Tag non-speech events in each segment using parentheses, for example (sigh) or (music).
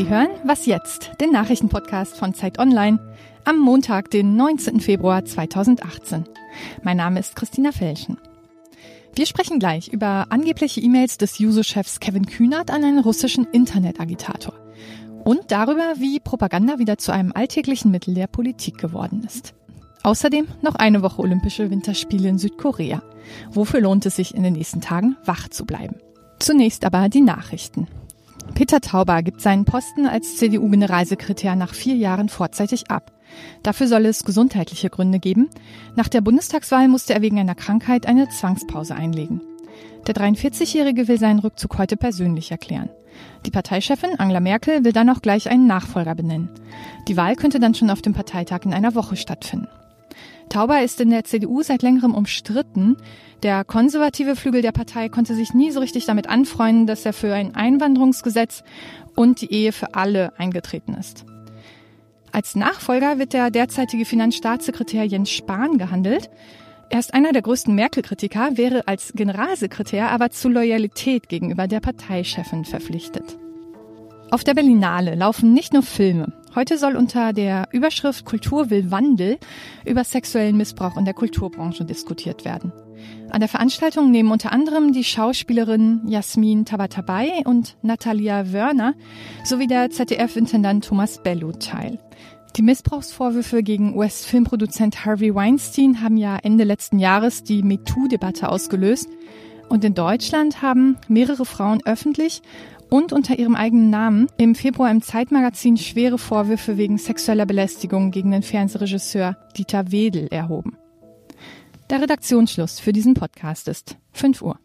Sie hören Was jetzt? Den Nachrichtenpodcast von Zeit Online am Montag, den 19. Februar 2018. Mein Name ist Christina Felschen. Wir sprechen gleich über angebliche E-Mails des Juso-Chefs Kevin Kühnert an einen russischen Internetagitator und darüber, wie Propaganda wieder zu einem alltäglichen Mittel der Politik geworden ist. Außerdem noch eine Woche Olympische Winterspiele in Südkorea. Wofür lohnt es sich in den nächsten Tagen wach zu bleiben? Zunächst aber die Nachrichten. Peter Tauber gibt seinen Posten als CDU-Generalsekretär nach vier Jahren vorzeitig ab. Dafür soll es gesundheitliche Gründe geben. Nach der Bundestagswahl musste er wegen einer Krankheit eine Zwangspause einlegen. Der 43-Jährige will seinen Rückzug heute persönlich erklären. Die Parteichefin Angela Merkel will dann auch gleich einen Nachfolger benennen. Die Wahl könnte dann schon auf dem Parteitag in einer Woche stattfinden. Tauber ist in der CDU seit längerem umstritten. Der konservative Flügel der Partei konnte sich nie so richtig damit anfreunden, dass er für ein Einwanderungsgesetz und die Ehe für alle eingetreten ist. Als Nachfolger wird der derzeitige Finanzstaatssekretär Jens Spahn gehandelt. Er ist einer der größten Merkel-Kritiker, wäre als Generalsekretär aber zu Loyalität gegenüber der Parteichefin verpflichtet. Auf der Berlinale laufen nicht nur Filme. Heute soll unter der Überschrift Kultur will Wandel über sexuellen Missbrauch in der Kulturbranche diskutiert werden. An der Veranstaltung nehmen unter anderem die Schauspielerin Jasmin Tabatabai und Natalia Wörner sowie der ZDF-Intendant Thomas Bello teil. Die Missbrauchsvorwürfe gegen US-Filmproduzent Harvey Weinstein haben ja Ende letzten Jahres die MeToo-Debatte ausgelöst. Und in Deutschland haben mehrere Frauen öffentlich und unter ihrem eigenen Namen im Februar im Zeitmagazin schwere Vorwürfe wegen sexueller Belästigung gegen den Fernsehregisseur Dieter Wedel erhoben. Der Redaktionsschluss für diesen Podcast ist 5 Uhr.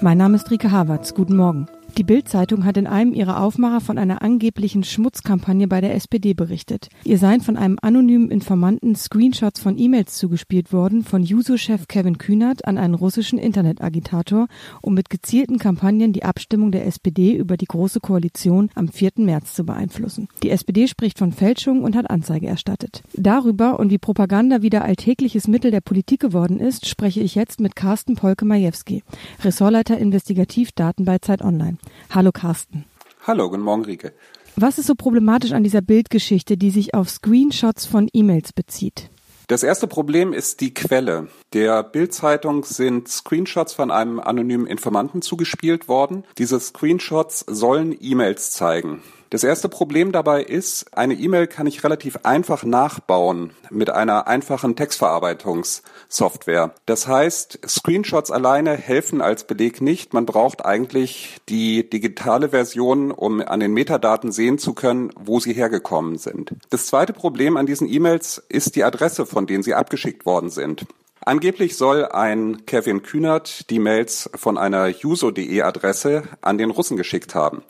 Mein Name ist Rike Havertz. Guten Morgen. Die Bild-Zeitung hat in einem ihrer Aufmacher von einer angeblichen Schmutzkampagne bei der SPD berichtet. Ihr seien von einem anonymen Informanten Screenshots von E-Mails zugespielt worden von Juso-Chef Kevin Kühnert an einen russischen Internetagitator, um mit gezielten Kampagnen die Abstimmung der SPD über die Große Koalition am 4. März zu beeinflussen. Die SPD spricht von Fälschung und hat Anzeige erstattet. Darüber und wie Propaganda wieder alltägliches Mittel der Politik geworden ist, spreche ich jetzt mit Carsten Polke-Majewski, Ressortleiter Investigativdaten bei Zeit Online. Hallo Carsten. Hallo, guten Morgen Rike. Was ist so problematisch an dieser Bildgeschichte, die sich auf Screenshots von E-Mails bezieht? Das erste Problem ist die Quelle. Der Bild-Zeitung sind Screenshots von einem anonymen Informanten zugespielt worden. Diese Screenshots sollen E-Mails zeigen. Das erste Problem dabei ist, eine E-Mail kann ich relativ einfach nachbauen mit einer einfachen Textverarbeitungssoftware. Das heißt, Screenshots alleine helfen als Beleg nicht. Man braucht eigentlich die digitale Version, um an den Metadaten sehen zu können, wo sie hergekommen sind. Das zweite Problem an diesen E-Mails ist die Adresse, von denen sie abgeschickt worden sind. Angeblich soll ein Kevin Kühnert die Mails von einer juso.de Adresse an den Russen geschickt haben.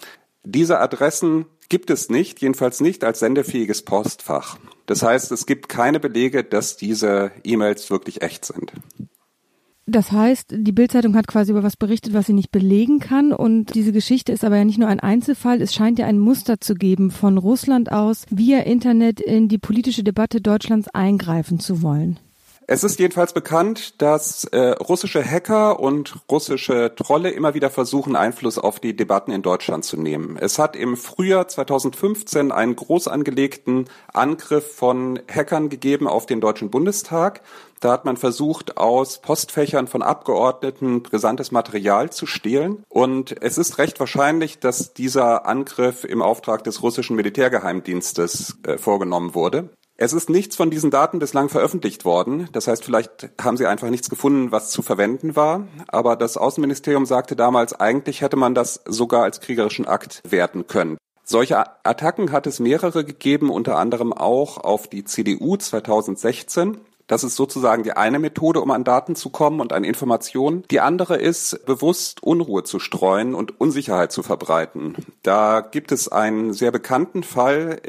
Diese Adressen gibt es nicht, jedenfalls nicht als sendefähiges Postfach. Das heißt, es gibt keine Belege, dass diese E-Mails wirklich echt sind. Das heißt, die Bildzeitung hat quasi über was berichtet, was sie nicht belegen kann. Und diese Geschichte ist aber ja nicht nur ein Einzelfall. Es scheint ja ein Muster zu geben, von Russland aus via Internet in die politische Debatte Deutschlands eingreifen zu wollen. Es ist jedenfalls bekannt, dass äh, russische Hacker und russische Trolle immer wieder versuchen, Einfluss auf die Debatten in Deutschland zu nehmen. Es hat im Frühjahr 2015 einen groß angelegten Angriff von Hackern gegeben auf den Deutschen Bundestag. Da hat man versucht, aus Postfächern von Abgeordneten brisantes Material zu stehlen. Und es ist recht wahrscheinlich, dass dieser Angriff im Auftrag des russischen Militärgeheimdienstes äh, vorgenommen wurde. Es ist nichts von diesen Daten bislang veröffentlicht worden. Das heißt, vielleicht haben sie einfach nichts gefunden, was zu verwenden war. Aber das Außenministerium sagte damals, eigentlich hätte man das sogar als kriegerischen Akt werten können. Solche Attacken hat es mehrere gegeben, unter anderem auch auf die CDU 2016. Das ist sozusagen die eine Methode, um an Daten zu kommen und an Informationen. Die andere ist, bewusst Unruhe zu streuen und Unsicherheit zu verbreiten. Da gibt es einen sehr bekannten Fall.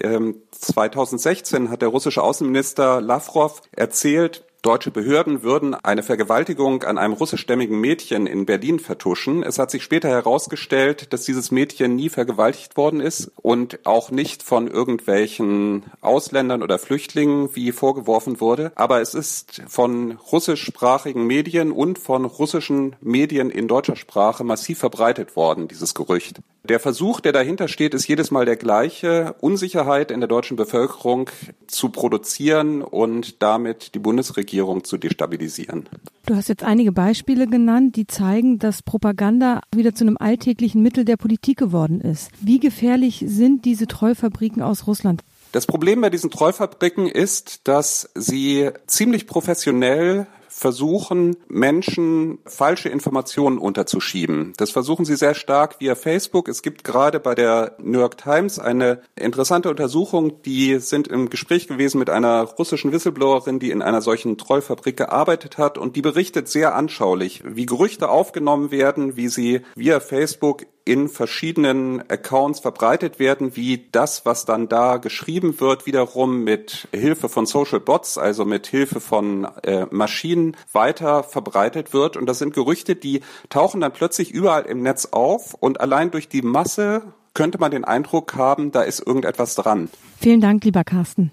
2016 ähm, hat der russische Außenminister Lavrov erzählt, Deutsche Behörden würden eine Vergewaltigung an einem russischstämmigen Mädchen in Berlin vertuschen. Es hat sich später herausgestellt, dass dieses Mädchen nie vergewaltigt worden ist und auch nicht von irgendwelchen Ausländern oder Flüchtlingen, wie vorgeworfen wurde. Aber es ist von russischsprachigen Medien und von russischen Medien in deutscher Sprache massiv verbreitet worden, dieses Gerücht. Der Versuch, der dahinter steht, ist jedes Mal der gleiche, Unsicherheit in der deutschen Bevölkerung zu produzieren und damit die Bundesregierung zu destabilisieren. Du hast jetzt einige Beispiele genannt, die zeigen, dass Propaganda wieder zu einem alltäglichen Mittel der Politik geworden ist. Wie gefährlich sind diese Treufabriken aus Russland? Das Problem bei diesen Treufabriken ist, dass sie ziemlich professionell versuchen, Menschen falsche Informationen unterzuschieben. Das versuchen sie sehr stark via Facebook. Es gibt gerade bei der New York Times eine interessante Untersuchung, die sind im Gespräch gewesen mit einer russischen Whistleblowerin, die in einer solchen Trollfabrik gearbeitet hat und die berichtet sehr anschaulich, wie Gerüchte aufgenommen werden, wie sie via Facebook in verschiedenen Accounts verbreitet werden, wie das, was dann da geschrieben wird, wiederum mit Hilfe von Social Bots, also mit Hilfe von äh, Maschinen weiter verbreitet wird. Und das sind Gerüchte, die tauchen dann plötzlich überall im Netz auf und allein durch die Masse könnte man den Eindruck haben, da ist irgendetwas dran. Vielen Dank, lieber Carsten.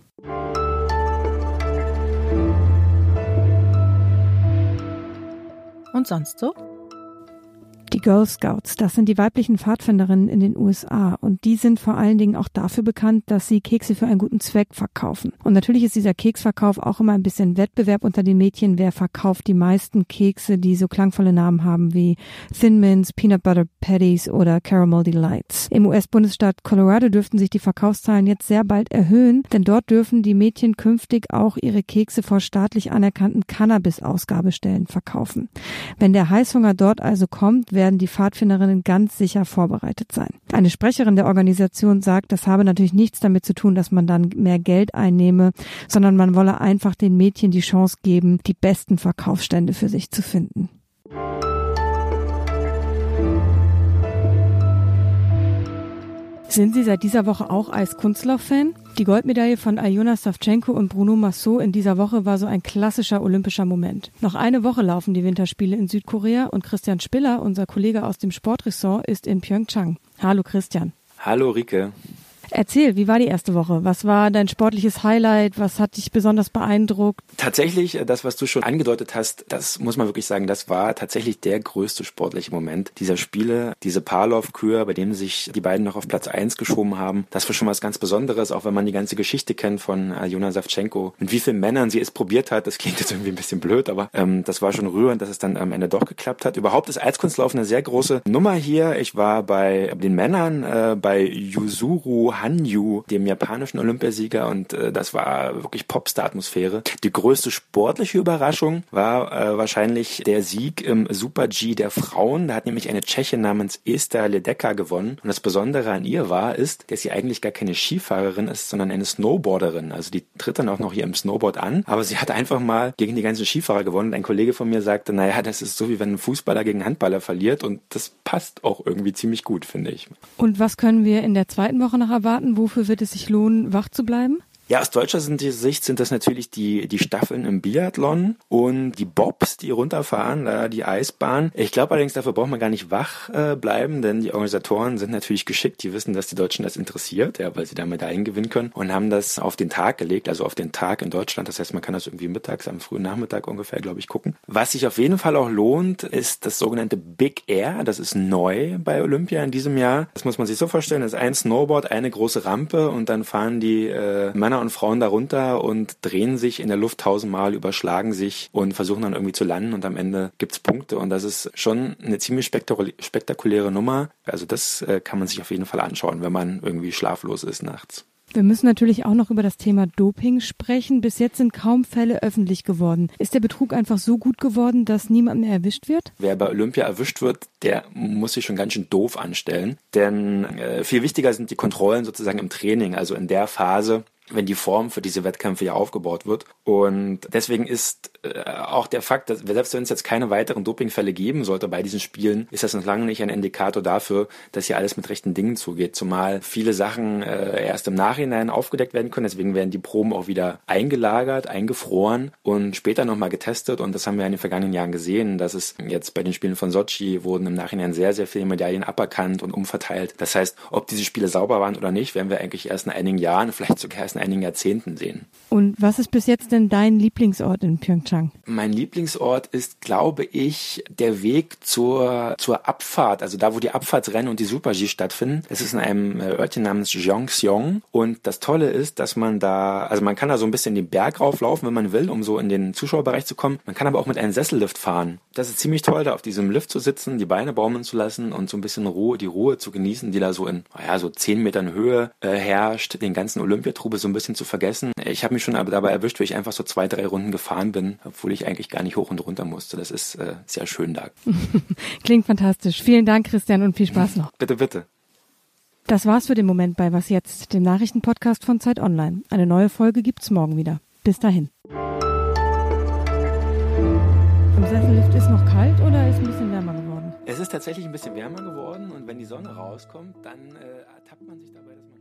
Und sonst so? Die Girl Scouts, das sind die weiblichen Pfadfinderinnen in den USA und die sind vor allen Dingen auch dafür bekannt, dass sie Kekse für einen guten Zweck verkaufen. Und natürlich ist dieser Keksverkauf auch immer ein bisschen Wettbewerb unter den Mädchen, wer verkauft die meisten Kekse, die so klangvolle Namen haben wie Thin Mints, Peanut Butter Patties oder Caramel Delights. Im US-Bundesstaat Colorado dürften sich die Verkaufszahlen jetzt sehr bald erhöhen, denn dort dürfen die Mädchen künftig auch ihre Kekse vor staatlich anerkannten Cannabis-Ausgabestellen verkaufen. Wenn der Heißhunger dort also kommt, werden die Pfadfinderinnen ganz sicher vorbereitet sein. Eine Sprecherin der Organisation sagt, das habe natürlich nichts damit zu tun, dass man dann mehr Geld einnehme, sondern man wolle einfach den Mädchen die Chance geben, die besten Verkaufsstände für sich zu finden. Sind Sie seit dieser Woche auch Eiskunstlauf-Fan? Die Goldmedaille von Aljona Savchenko und Bruno Massot in dieser Woche war so ein klassischer olympischer Moment. Noch eine Woche laufen die Winterspiele in Südkorea und Christian Spiller, unser Kollege aus dem Sportressort, ist in Pyeongchang. Hallo Christian. Hallo Rike. Erzähl, wie war die erste Woche? Was war dein sportliches Highlight? Was hat dich besonders beeindruckt? Tatsächlich, äh, das, was du schon angedeutet hast, das muss man wirklich sagen, das war tatsächlich der größte sportliche Moment dieser Spiele. Diese Parlauf-Kür, bei dem sich die beiden noch auf Platz eins geschoben haben. Das war schon was ganz Besonderes, auch wenn man die ganze Geschichte kennt von Jona Savchenko. Mit wie vielen Männern sie es probiert hat, das klingt jetzt irgendwie ein bisschen blöd, aber ähm, das war schon rührend, dass es dann am Ende doch geklappt hat. Überhaupt ist Eiskunstlauf eine sehr große Nummer hier. Ich war bei den Männern, äh, bei Yuzuru Hanyu, dem japanischen Olympiasieger, und äh, das war wirklich Popstar-Atmosphäre. Die größte sportliche Überraschung war äh, wahrscheinlich der Sieg im Super G der Frauen. Da hat nämlich eine Tschechin namens Esther Ledecka gewonnen. Und das Besondere an ihr war, ist, dass sie eigentlich gar keine Skifahrerin ist, sondern eine Snowboarderin. Also die tritt dann auch noch hier im Snowboard an. Aber sie hat einfach mal gegen die ganzen Skifahrer gewonnen. Und ein Kollege von mir sagte, naja, das ist so wie wenn ein Fußballer gegen Handballer verliert. Und das passt auch irgendwie ziemlich gut, finde ich. Und was können wir in der zweiten Woche noch erwarten? Erwarten? Wofür wird es sich lohnen, wach zu bleiben? Ja, aus deutscher Sicht sind das natürlich die, die Staffeln im Biathlon und die Bobs, die runterfahren, die Eisbahn. Ich glaube allerdings, dafür braucht man gar nicht wach äh, bleiben, denn die Organisatoren sind natürlich geschickt. Die wissen, dass die Deutschen das interessiert, ja, weil sie da Medaillen gewinnen können und haben das auf den Tag gelegt, also auf den Tag in Deutschland. Das heißt, man kann das irgendwie mittags, am frühen Nachmittag ungefähr, glaube ich, gucken. Was sich auf jeden Fall auch lohnt, ist das sogenannte Big Air. Das ist neu bei Olympia in diesem Jahr. Das muss man sich so vorstellen. Das ist ein Snowboard, eine große Rampe und dann fahren die äh, Männer und Frauen darunter und drehen sich in der Luft tausendmal, überschlagen sich und versuchen dann irgendwie zu landen und am Ende gibt's Punkte und das ist schon eine ziemlich spektakuläre Nummer. Also das äh, kann man sich auf jeden Fall anschauen, wenn man irgendwie schlaflos ist nachts. Wir müssen natürlich auch noch über das Thema Doping sprechen. Bis jetzt sind kaum Fälle öffentlich geworden. Ist der Betrug einfach so gut geworden, dass niemand mehr erwischt wird? Wer bei Olympia erwischt wird, der muss sich schon ganz schön doof anstellen. Denn äh, viel wichtiger sind die Kontrollen sozusagen im Training, also in der Phase, wenn die Form für diese Wettkämpfe ja aufgebaut wird. Und deswegen ist äh, auch der Fakt, dass selbst wenn es jetzt keine weiteren Dopingfälle geben sollte bei diesen Spielen, ist das noch lange nicht ein Indikator dafür, dass hier alles mit rechten Dingen zugeht. Zumal viele Sachen äh, erst im Nachhinein aufgedeckt werden können. Deswegen werden die Proben auch wieder eingelagert, eingefroren und später nochmal getestet. Und das haben wir in den vergangenen Jahren gesehen, dass es jetzt bei den Spielen von Sochi wurden im Nachhinein sehr, sehr viele Medaillen aberkannt und umverteilt. Das heißt, ob diese Spiele sauber waren oder nicht, werden wir eigentlich erst in einigen Jahren, (laughs) vielleicht sogar erst in einigen Jahrzehnten sehen. Und was ist bis jetzt denn dein Lieblingsort in Pyeongchang? Mein Lieblingsort ist, glaube ich, der Weg zur, zur Abfahrt, also da, wo die Abfahrtsrennen und die Super-G stattfinden. Es ist in einem äh, Örtchen namens Jeongseong. Und das Tolle ist, dass man da, also man kann da so ein bisschen den Berg rauflaufen, wenn man will, um so in den Zuschauerbereich zu kommen. Man kann aber auch mit einem Sessellift fahren. Das ist ziemlich toll, da auf diesem Lift zu sitzen, die Beine baumeln zu lassen und so ein bisschen Ruhe, die Ruhe zu genießen, die da so in, naja, so zehn Metern Höhe äh, herrscht, den ganzen Olympiatrubel so ein bisschen zu vergessen. Ich habe mich schon aber dabei erwischt, wie ich einfach so zwei, drei Runden gefahren bin, obwohl ich eigentlich gar nicht hoch und runter musste. Das ist äh, sehr schön da. (laughs) Klingt fantastisch. Vielen Dank, Christian, und viel Spaß noch. Bitte, bitte. Das war's für den Moment bei Was jetzt, dem Nachrichtenpodcast von Zeit Online. Eine neue Folge gibt's morgen wieder. Bis dahin. Im Sessellift ist noch kalt oder ist ein bisschen wärmer geworden? Es ist tatsächlich ein bisschen wärmer geworden und wenn die Sonne rauskommt, dann äh, ertappt man sich dabei, dass man